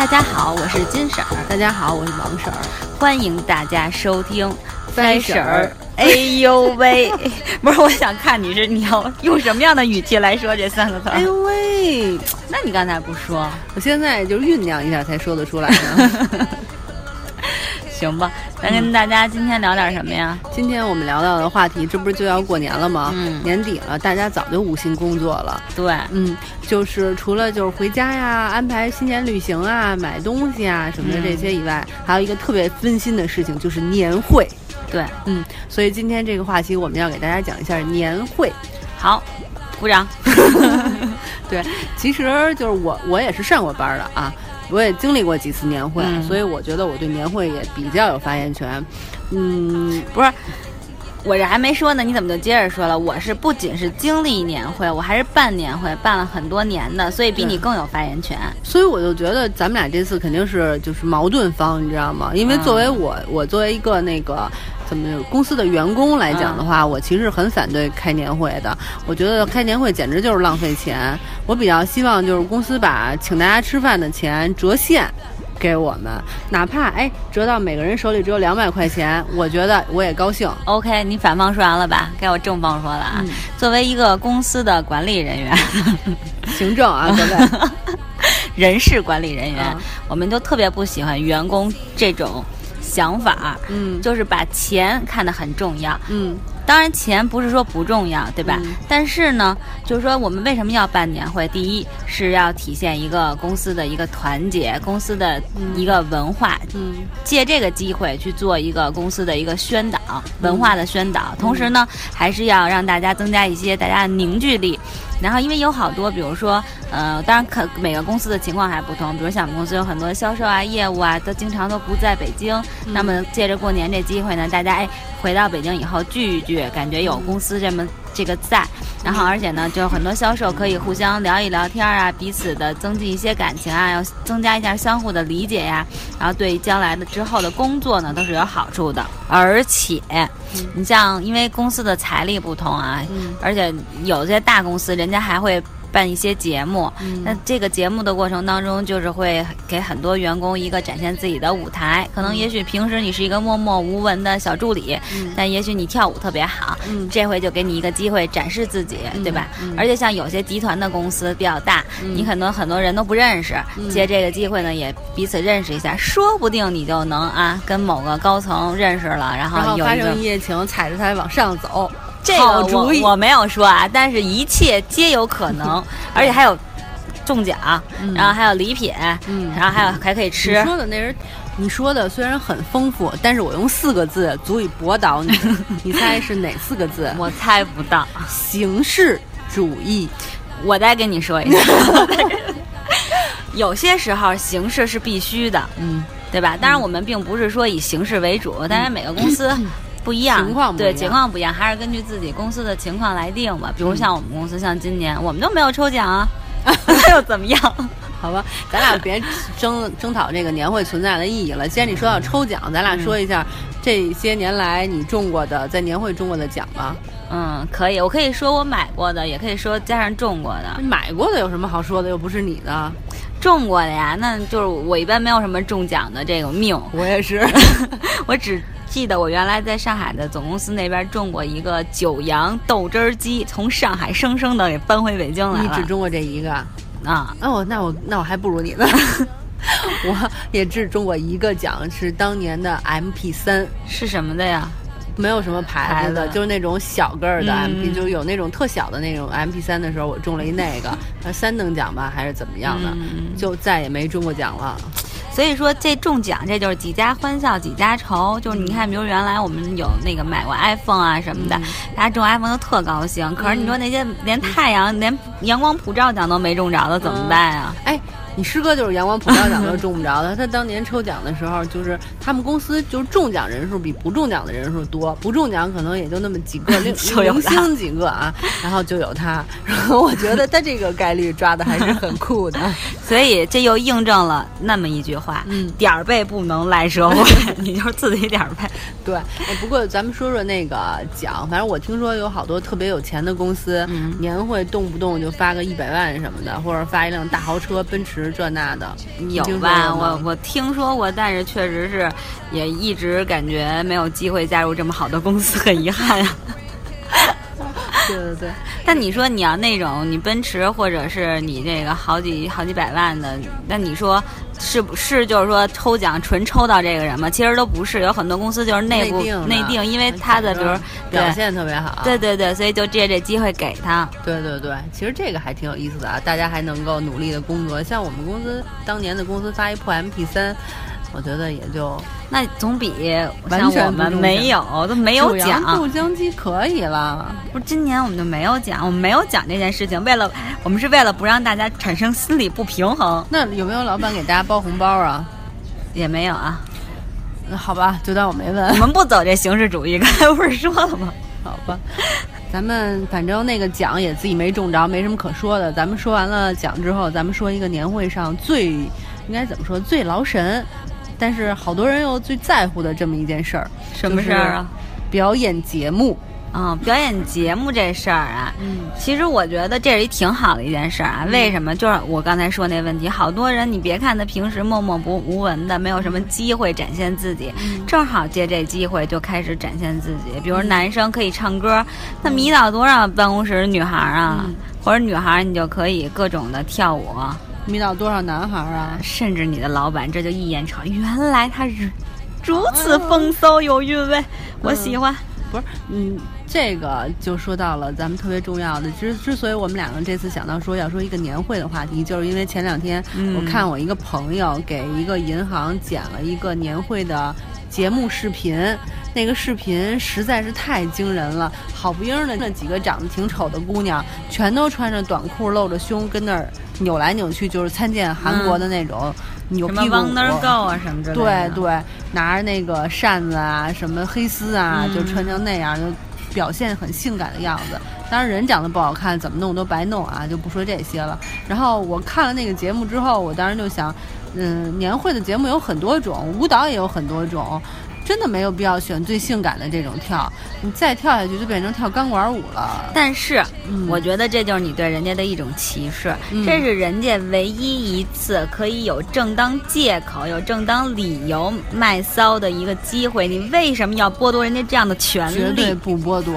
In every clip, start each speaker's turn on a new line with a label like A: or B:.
A: 大家好，我是金婶儿。
B: 大家好，我是王婶儿。
A: 欢迎大家收听
B: 三婶儿。
A: 哎呦喂，不是，我想看你是你要用什么样的语气来说这三个字？
B: 哎呦喂，
A: 那你刚才不说？
B: 我现在就酝酿一下才说得出来呢。
A: 行吧，咱跟大家今天聊点什么呀？
B: 今天我们聊到的话题，这不是就要过年了吗？
A: 嗯，
B: 年底了，大家早就无心工作了。
A: 对，
B: 嗯，就是除了就是回家呀、安排新年旅行啊、买东西啊什么的这些以外，还有一个特别分心的事情，就是年会。
A: 对，
B: 嗯，所以今天这个话题我们要给大家讲一下年会。
A: 好，鼓掌。
B: 对，其实就是我，我也是上过班的啊。我也经历过几次年会，所以我觉得我对年会也比较有发言权。嗯，
A: 不是，我这还没说呢，你怎么就接着说了？我是不仅是经历年会，我还是办年会，办了很多年的，所以比你更有发言权。
B: 所以我就觉得咱们俩这次肯定是就是矛盾方，你知道吗？因为作为我，我作为一个那个。怎么公司的员工来讲的话，我其实很反对开年会的。我觉得开年会简直就是浪费钱。我比较希望就是公司把请大家吃饭的钱折现给我们，哪怕哎折到每个人手里只有两百块钱，我觉得我也高兴。
A: OK，你反方说完了吧？该我正方说了啊。作为一个公司的管理人员，
B: 行政啊，各位，
A: 人事管理人员，我们就特别不喜欢员工这种。想法，
B: 嗯，
A: 就是把钱看得很重要，
B: 嗯，
A: 当然钱不是说不重要，对吧？但是呢，就是说我们为什么要办年会？第一是要体现一个公司的一个团结，公司的一个文化，
B: 嗯，
A: 借这个机会去做一个公司的一个宣导，文化的宣导，同时呢，还是要让大家增加一些大家的凝聚力。然后，因为有好多，比如说，呃，当然可每个公司的情况还不同。比如像我们公司有很多销售啊、业务啊，都经常都不在北京。那么借着过年这机会呢，大家哎回到北京以后聚一聚，感觉有公司这么这个在。然后而且呢，就很多销售可以互相聊一聊天啊，彼此的增进一些感情啊，要增加一下相互的理解呀。然后对将来的之后的工作呢，都是有好处的。而且，你像因为公司的财力不同啊，而且有些大公司。人家还会办一些节目，那这个节目的过程当中，就是会给很多员工一个展现自己的舞台。可能也许平时你是一个默默无闻的小助理，但也许你跳舞特别好，这回就给你一个机会展示自己，对吧？而且像有些集团的公司比较大，你可能很多人都不认识，借这个机会呢，也彼此认识一下，说不定你就能啊跟某个高层认识了，然后
B: 发生一夜情，踩着他往上走。
A: 这个我我没有说啊，但是一切皆有可能，而且还有中奖，然后还有礼品，然后还有还可以吃。
B: 你说的那是，你说的虽然很丰富，但是我用四个字足以驳倒你。你猜是哪四个字？
A: 我猜不到。
B: 形式主义。
A: 我再跟你说一下，有些时候形式是必须的，
B: 嗯，
A: 对吧？当然我们并不是说以形式为主，但是每个公司。不一样，
B: 情况
A: 对情况不一样，还是根据自己公司的情况来定吧。比如像我们公司，像今年我们都没有抽奖啊，那又怎么样？
B: 好吧，咱俩别争争讨这个年会存在的意义了。既然你说到抽奖，咱俩说一下这些年来你中过的在年会中过的奖吧。
A: 嗯，可以，我可以说我买过的，也可以说加上中过的。
B: 买过的有什么好说的？又不是你的，
A: 中过的呀，那就是我一般没有什么中奖的这个命。
B: 我也是，
A: 我只。记得我原来在上海的总公司那边中过一个九阳豆汁儿机，从上海生生的给搬回北京来
B: 了。你只中过这一个
A: 啊？
B: 哦，那我那我还不如你呢。我也只中过一个奖，是当年的 MP 三，
A: 是什么的呀？
B: 没有什么牌子的，就是那种小个儿的 MP，就有那种特小的那种 MP 三的时候，我中了一那个，呃，三等奖吧，还是怎么样的？就再也没中过奖了。
A: 所以说这中奖，这就是几家欢笑几家愁。就是你看，比如原来我们有那个买过 iPhone 啊什么的，大家中 iPhone 都特高兴。可是你说那些连太阳、连阳光普照奖都没中着的怎么办啊？
B: 哎。你师哥就是阳光普照奖都中不着的，他当年抽奖的时候，就是他们公司就是中奖人数比不中奖的人数多，不中奖可能也就那么几个 零零星几个啊，然后就有他，然后我觉得他这个概率抓的还是很酷的，
A: 所以这又印证了那么一句话：
B: 嗯，
A: 点儿背不能赖社会，你就是自己点儿背。
B: 对，不过咱们说说那个奖，反正我听说有好多特别有钱的公司，嗯年会动不动就发个一百万什么的，或者发一辆大豪车奔驰。食这那的，
A: 有吧？我我听说过，但是确实是也一直感觉没有机会加入这么好的公司，很遗憾呀。
B: 对 对对，
A: 但你说你要那种你奔驰或者是你这个好几好几百万的，那你说是不是就是说抽奖纯抽到这个人吗？其实都不是，有很多公司就是内部内定，因为他的比如
B: 表现特别好，
A: 对对对，所以就借这机会给他。
B: 对对对，其实这个还挺有意思的啊，大家还能够努力的工作。像我们公司当年的公司发一破 MP 三。我觉得也就
A: 那总比
B: 完全
A: 我们没有都没有奖。
B: 豆浆机可以了，
A: 不是今年我们就没有奖，我们没有奖这件事情。为了我们是为了不让大家产生心理不平衡。
B: 那有没有老板给大家包红包啊？
A: 也没有啊。
B: 那好吧，就当我没问。
A: 我们不走这形式主义，刚才不是说了吗？
B: 好吧，咱们反正那个奖也自己没中着，没什么可说的。咱们说完了奖之后，咱们说一个年会上最应该怎么说最劳神。但是好多人又最在乎的这么一件事儿，
A: 什么事儿啊？
B: 表演节目
A: 啊，表演节目这事儿啊，嗯，其实我觉得这是一挺好的一件事儿啊。为什么？就是我刚才说那问题，好多人你别看他平时默默不无闻的，没有什么机会展现自己，正好借这机会就开始展现自己。比如男生可以唱歌，那迷倒多少办公室女孩啊，或者女孩你就可以各种的跳舞。
B: 迷倒多少男孩啊！
A: 甚至你的老板这就一眼瞅，原来他是如此风骚有韵味，我喜欢。
B: 不是，嗯，这个就说到了咱们特别重要的。之之所以我们两个这次想到说要说一个年会的话题，就是因为前两天我看我一个朋友给一个银行剪了一个年会的节目视频，那个视频实在是太惊人了。好不英的那几个长得挺丑的姑娘，全都穿着短裤露着胸跟那儿。扭来扭去就是参见韩国的那种扭屁股
A: 啊什么之类的。
B: 对对，拿着那个扇子啊，什么黑丝啊，就穿成那样，就表现很性感的样子。当然人长得不好看，怎么弄都白弄啊，就不说这些了。然后我看了那个节目之后，我当时就想，嗯，年会的节目有很多种，舞蹈也有很多种。真的没有必要选最性感的这种跳，你再跳下去就变成跳钢管舞了。
A: 但是，我觉得这就是你对人家的一种歧视，这是人家唯一一次可以有正当借口、有正当理由卖骚的一个机会，你为什么要剥夺人家这样的权利？
B: 绝对不剥夺。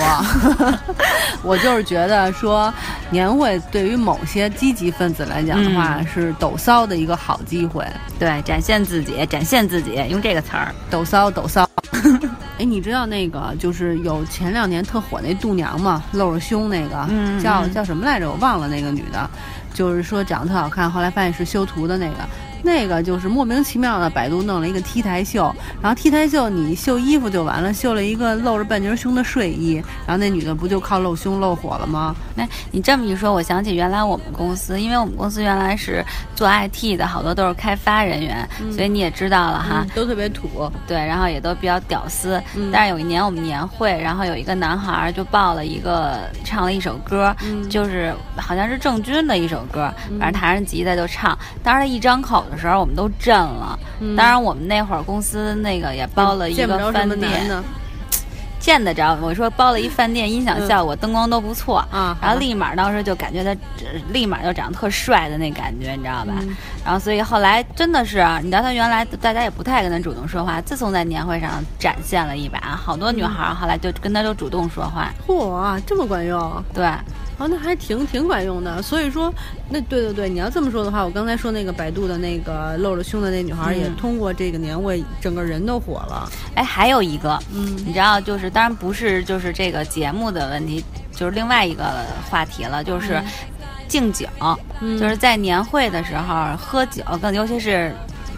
B: 我就是觉得说，年会对于某些积极分子来讲的话，是抖骚的一个好机会。
A: 对，展现自己，展现自己，用这个词儿，
B: 抖骚，抖。骚，哎，你知道那个就是有前两年特火那度娘吗？露着胸那个，叫叫什么来着？我忘了那个女的，就是说长得特好看，后来发现是修图的那个。那个就是莫名其妙的，百度弄了一个 T 台秀，然后 T 台秀你秀衣服就完了，秀了一个露着半截胸的睡衣，然后那女的不就靠露胸露火了吗？
A: 那你这么一说，我想起原来我们公司，因为我们公司原来是做 IT 的，好多都是开发人员，所以你也知道了哈，
B: 都特别土，
A: 对，然后也都比较屌丝。但是有一年我们年会，然后有一个男孩就报了一个唱了一首歌，就是好像是郑钧的一首歌，反正弹着吉他就唱，当时他一张口。的时候我们都震了，当然我们那会儿公司那个也包了一个饭店，见得着。我说包了一饭店，音响效果、灯光都不错啊。然后立马当时就感觉他立马就长得特帅的那感觉，你知道吧？然后所以后来真的是，你知道他原来大家也不太跟他主动说话，自从在年会上展现了一把，好多女孩后来就跟他就主动说话。
B: 嚯，这么管用？
A: 对。
B: 哦，那还挺挺管用的。所以说，那对对对，你要这么说的话，我刚才说那个百度的那个露着胸的那女孩，也通过这个年会，整个人都火了。
A: 哎，还有一个，嗯，你知道，就是当然不是就是这个节目的问题，就是另外一个话题了，就是敬酒，就是在年会的时候喝酒，更尤其是。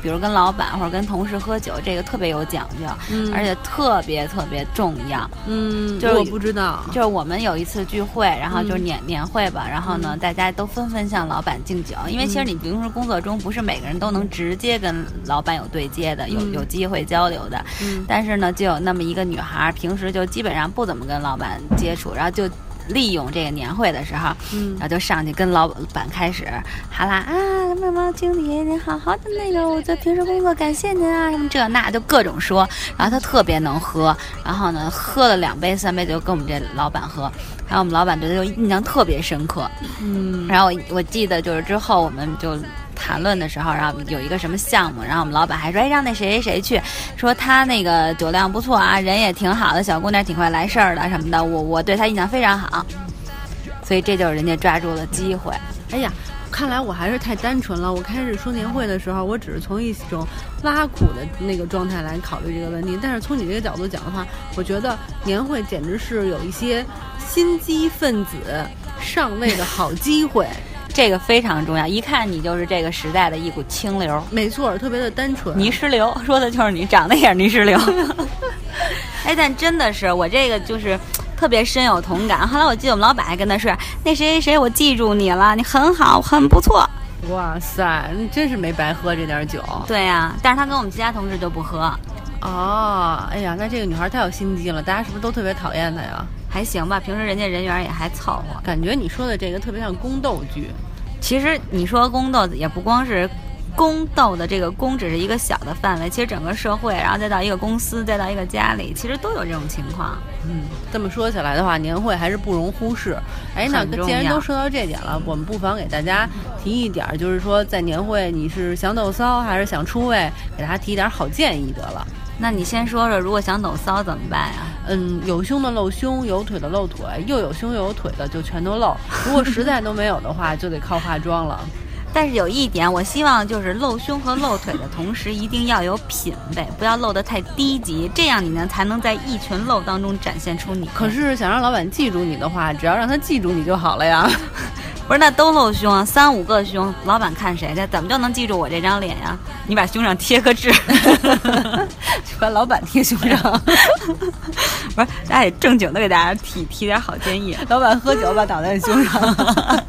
A: 比如跟老板或者跟同事喝酒，这个特别有讲究，而且特别特别重要。
B: 嗯，
A: 就是
B: 我不知道，
A: 就是我们有一次聚会，然后就是年年会吧，然后呢，大家都纷纷向老板敬酒，因为其实你平时工作中不是每个人都能直接跟老板有对接的，有有机会交流的。嗯，但是呢，就有那么一个女孩，平时就基本上不怎么跟老板接触，然后就。利用这个年会的时候，然后就上去跟老板开始哈啦啊，什么经理您好好的那个，我在平时工作感谢您啊，什么这那就各种说。然后他特别能喝，然后呢喝了两杯三杯就跟我们这老板喝，然后我们老板对他就印象特别深刻。嗯，然后我我记得就是之后我们就。谈论的时候，然后有一个什么项目，然后我们老板还说，哎，让那谁谁谁去，说他那个酒量不错啊，人也挺好的，小姑娘挺会来事儿的什么的，我我对他印象非常好，所以这就是人家抓住了机会。
B: 哎呀。看来我还是太单纯了。我开始说年会的时候，我只是从一种挖苦的那个状态来考虑这个问题。但是从你这个角度讲的话，我觉得年会简直是有一些心机分子上位的好机会。
A: 这个非常重要，一看你就是这个时代的一股清流。
B: 没错，特别的单纯。
A: 泥石流 说的就是你，长得也是泥石流。哎，但真的是我这个就是。特别深有同感。后来我记得我们老板还跟他说：“那谁谁谁，我记住你了，你很好，很不错。”
B: 哇塞，你真是没白喝这点酒。
A: 对呀，但是他跟我们其他同事就不喝。
B: 哦，哎呀，那这个女孩太有心机了，大家是不是都特别讨厌她呀？
A: 还行吧，平时人家人缘也还凑合。
B: 感觉你说的这个特别像宫斗剧。
A: 其实你说宫斗也不光是。宫斗的这个宫只是一个小的范围，其实整个社会，然后再到一个公司，再到一个家里，其实都有这种情况。
B: 嗯，这么说起来的话，年会还是不容忽视。哎，那既然都说到这点了，我们不妨给大家提一点，就是说在年会你是想斗骚还是想出位，给大家提一点好建议得了。
A: 那你先说说，如果想抖骚怎么办呀？
B: 嗯，有胸的露胸，有腿的露腿，又有胸又有腿的就全都露。如果实在都没有的话，就得靠化妆了。
A: 但是有一点，我希望就是露胸和露腿的同时，一定要有品位，不要露得太低级，这样你呢才能在一群露当中展现出你。
B: 可是想让老板记住你的话，只要让他记住你就好了呀。
A: 不是，那都露胸，三五个胸，老板看谁去？怎么就能记住我这张脸呀？你把胸上贴个痣，
B: 把老板贴胸上。
A: 不是，大家得正经的给大家提提点好建议。
B: 老板喝酒把倒在胸上。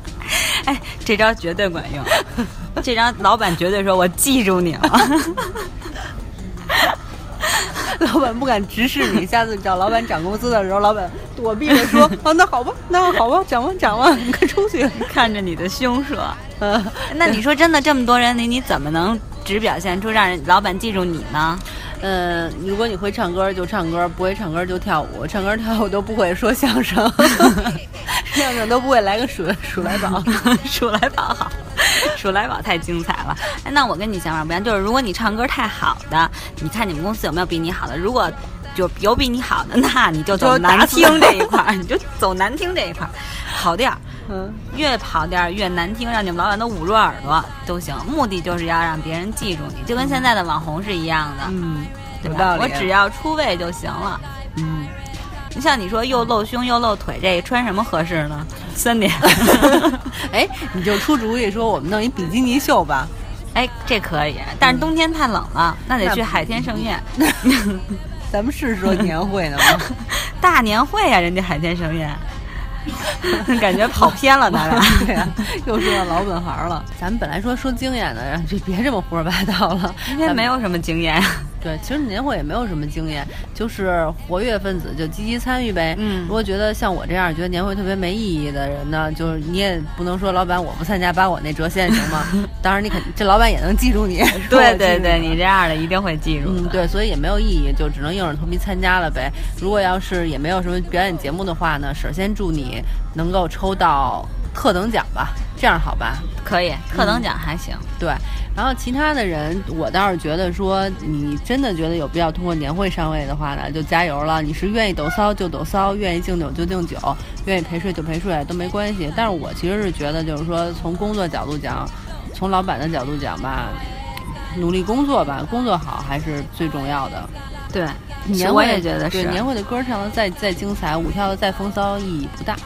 A: 哎，这招绝对管用！这招老板绝对说：“我记住你了。”
B: 老板不敢直视你，下次找老板涨工资的时候，老板躲避着说：“ 哦，那好吧，那好吧，涨吧，涨吧，你快出去，
A: 看着你的胸说。”嗯，那你说真的，这么多人里，你怎么能只表现出让人老板记住你呢？
B: 嗯，如果你会唱歌就唱歌，不会唱歌就跳舞，唱歌跳舞都不会说相声，相声都不会来个数数来宝，
A: 数来宝。好，数来宝太精彩了。哎，那我跟你想法不一样，就是如果你唱歌太好的，你看你们公司有没有比你好的？如果就有比你好的，那你就走难听这一块儿，你就走难听这一块儿，好调，嗯，越跑调越难听，让你们老板都捂住耳朵都行。目的就是要让别人记住你，就跟现在的网红是一样的，
B: 嗯，
A: 对吧？我只要出位就行了，
B: 嗯。
A: 你像你说又露胸又露腿，这穿什么合适呢？三点，
B: 哎，你就出主意说我们弄一比基尼秀吧，
A: 哎，这可以，但是冬天太冷了，那得去海天盛宴。
B: 咱们是说年会呢吗？
A: 大年会呀，人家海天盛宴，感觉跑偏了，咱俩
B: 对呀，又说到老本行了。咱们本来说说经验的，就别这么胡说八道了。
A: 今天没有什么经验。
B: 对，其实年会也没有什么经验，就是活跃分子就积极参与呗。
A: 嗯，
B: 如果觉得像我这样觉得年会特别没意义的人呢，就是你也不能说老板我不参加，把我那折现行吗？当然你肯这老板也能记住你。
A: 对 对对，你这样的一定会记住。
B: 嗯，对，所以也没有意义，就只能硬着头皮参加了呗。如果要是也没有什么表演节目的话呢，首先祝你能够抽到特等奖吧，这样好吧？
A: 可以，特等奖还行。
B: 对。然后其他的人，我倒是觉得说，你真的觉得有必要通过年会上位的话呢，就加油了。你是愿意抖骚就抖骚，愿意敬酒就敬酒，愿意陪睡就陪睡都没关系。但是我其实是觉得，就是说从工作角度讲，从老板的角度讲吧，努力工作吧，工作好还是最重要的。
A: 对，年我也觉得
B: 是。年会的歌唱的再再精彩，舞跳的再风骚，意义不大。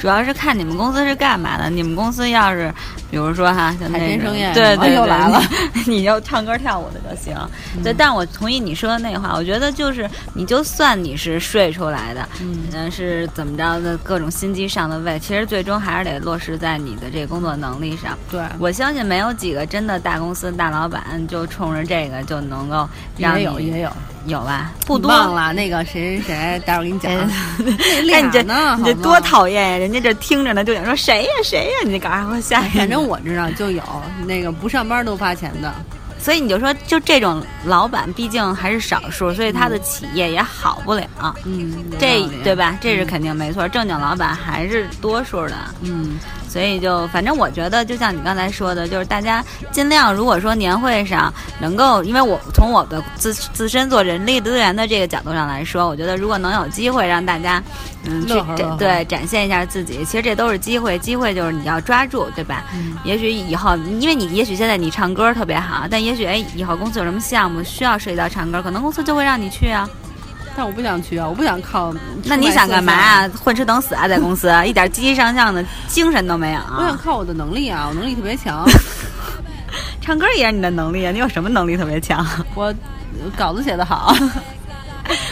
A: 主要是看你们公司是干嘛的。你们公司要是，比如说哈，像那
B: 种，
A: 对对
B: 对，
A: 你就唱歌跳舞的就行。对，但我同意你说的那话。我觉得就是，你就算你是睡出来的，嗯，是怎么着的各种心机上的位，其实最终还是得落实在你的这个工作能力上。
B: 对，
A: 我相信没有几个真的大公司大老板就冲着这个就能够让
B: 也有也有。
A: 有吧？不多
B: 了。那个谁谁谁，待会儿给你讲。那
A: 你这
B: 呢？
A: 你这多讨厌呀！人家这听着呢，就想说谁呀谁呀？你这赶快给我下。
B: 我知道就有那个不上班都发钱的。
A: 所以你就说，就这种老板，毕竟还是少数，所以他的企业也好不了。
B: 嗯，
A: 这对吧？这是肯定没错。正经老板还是多数的。
B: 嗯，
A: 所以就反正我觉得，就像你刚才说的，就是大家尽量，如果说年会上能够，因为我从我的自自身做人力资源的这个角度上来说，我觉得如果能有机会让大家，嗯，去展对展现一下自己，其实这都是机会，机会就是你要抓住，对吧？
B: 嗯
A: 也许以后，因为你也许现在你唱歌特别好，但也许哎以后公司有什么项目需要涉及到唱歌，可能公司就会让你去啊。
B: 但我不想去啊，我不想靠。
A: 那你想干嘛啊？混吃等死啊，在公司一点积极向上的精神都没有。
B: 我想靠我的能力啊，我能力特别强。
A: 唱歌也是你的能力啊，你有什么能力特别强？
B: 我稿子写得好。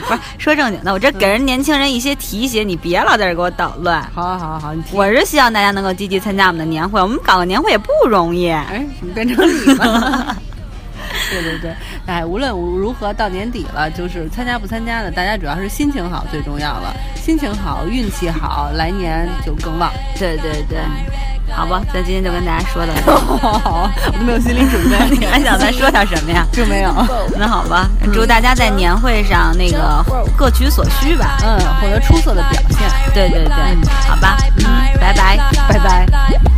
A: 不是说正经的，我这给人年轻人一些提携，你别老在这给我捣乱。
B: 好好好好，
A: 我是希望大家能够积极参加我们的年会，我们搞个年会也不容易。
B: 哎，怎么变成你了？对对对，哎，无论如何到年底了，就是参加不参加的，大家主要是心情好最重要了。心情好，运气好，来年就更旺。
A: 对对对，好吧，咱今天就跟大家说到
B: 这。好，我都没有心理准备，
A: 你还想再说点什么呀？
B: 就没有。
A: 那好吧，祝大家在年会上那个各取所需吧，
B: 嗯，获得出色的表现。
A: 对对对，好吧，嗯，拜拜，
B: 拜拜。